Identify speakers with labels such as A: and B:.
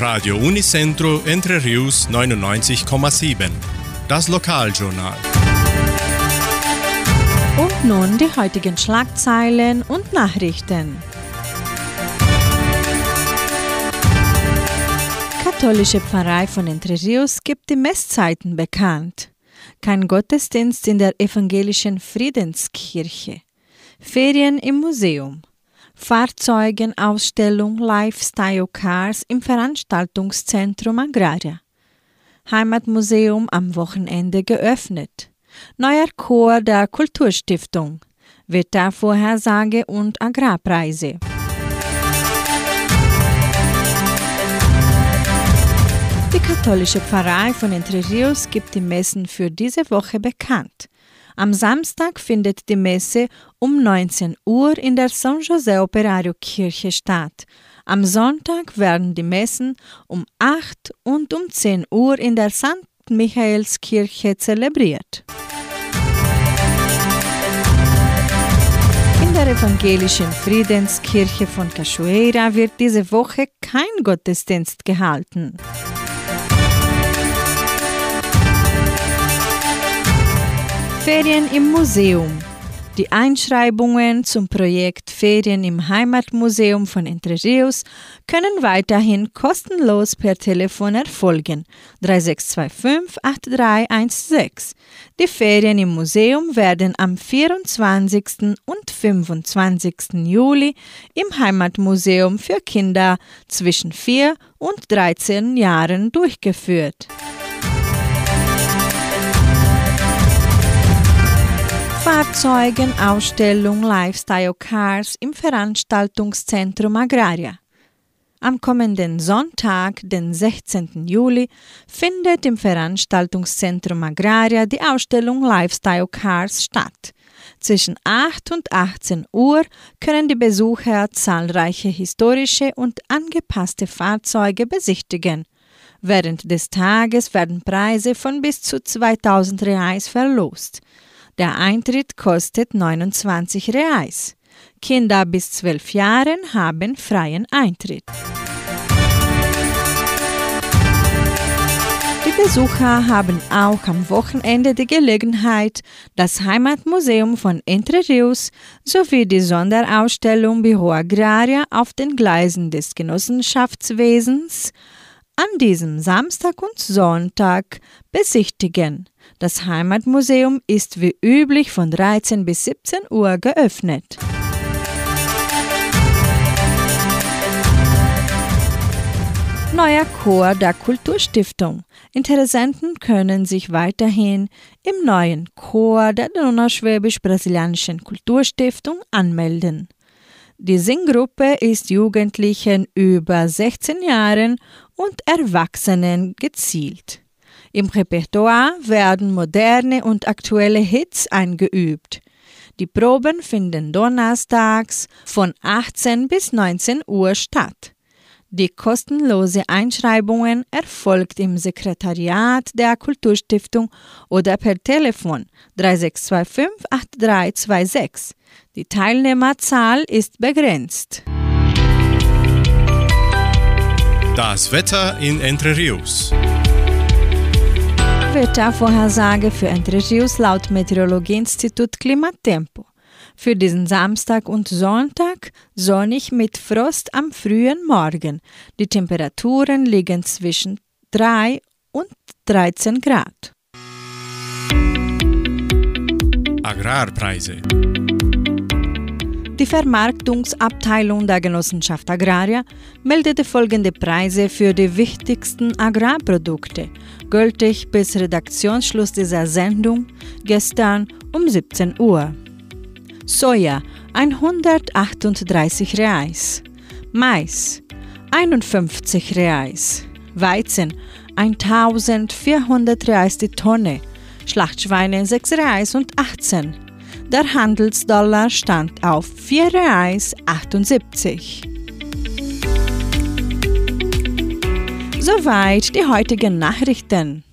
A: Radio Unicentro Entre Rius 99,7. Das Lokaljournal.
B: Und nun die heutigen Schlagzeilen und Nachrichten. Katholische Pfarrei von Entre Rios gibt die Messzeiten bekannt. Kein Gottesdienst in der evangelischen Friedenskirche. Ferien im Museum. Fahrzeugenausstellung Lifestyle Cars im Veranstaltungszentrum Agraria. Heimatmuseum am Wochenende geöffnet. Neuer Chor der Kulturstiftung. Wettervorhersage und Agrarpreise. Die katholische Pfarrei von Entre Rios gibt die Messen für diese Woche bekannt. Am Samstag findet die Messe um 19 Uhr in der San José Operario Kirche statt. Am Sonntag werden die Messen um 8 und um 10 Uhr in der St. Michaelskirche zelebriert. In der evangelischen Friedenskirche von Cachoeira wird diese Woche kein Gottesdienst gehalten. Ferien im Museum. Die Einschreibungen zum Projekt Ferien im Heimatmuseum von Entre Rios können weiterhin kostenlos per Telefon erfolgen 3625 8316. Die Ferien im Museum werden am 24. und 25. Juli im Heimatmuseum für Kinder zwischen 4 und 13 Jahren durchgeführt. Fahrzeugenausstellung Lifestyle Cars im Veranstaltungszentrum Agraria. Am kommenden Sonntag, den 16. Juli, findet im Veranstaltungszentrum Agraria die Ausstellung Lifestyle Cars statt. Zwischen 8 und 18 Uhr können die Besucher zahlreiche historische und angepasste Fahrzeuge besichtigen. Während des Tages werden Preise von bis zu 2000 Reais verlost. Der Eintritt kostet 29 Reais. Kinder bis 12 Jahren haben freien Eintritt. Die Besucher haben auch am Wochenende die Gelegenheit, das Heimatmuseum von Entre Rios sowie die Sonderausstellung Büro Agraria auf den Gleisen des Genossenschaftswesens an diesem Samstag und Sonntag besichtigen. Das Heimatmuseum ist wie üblich von 13 bis 17 Uhr geöffnet. Neuer Chor der Kulturstiftung. Interessenten können sich weiterhin im neuen Chor der Donauschwäbisch-Brasilianischen Kulturstiftung anmelden. Die Singgruppe ist Jugendlichen über 16 Jahren und Erwachsenen gezielt. Im Repertoire werden moderne und aktuelle Hits eingeübt. Die Proben finden donnerstags von 18 bis 19 Uhr statt. Die kostenlose Einschreibungen erfolgt im Sekretariat der Kulturstiftung oder per Telefon 3625 8326. Die Teilnehmerzahl ist begrenzt.
A: Das Wetter in Entre Rios.
B: Wettervorhersage für Entre Rios laut Meteorologieinstitut Klimatempo. Für diesen Samstag und Sonntag sonnig mit Frost am frühen Morgen. Die Temperaturen liegen zwischen 3 und 13 Grad.
A: Agrarpreise.
B: Die Vermarktungsabteilung der Genossenschaft Agraria meldete folgende Preise für die wichtigsten Agrarprodukte, gültig bis Redaktionsschluss dieser Sendung gestern um 17 Uhr. Soja 138 Reais, Mais 51 Reais, Weizen 1400 Reais die Tonne, Schlachtschweine 6 Reais und 18 der Handelsdollar stand auf 4 Reais 78. Soweit die heutigen Nachrichten.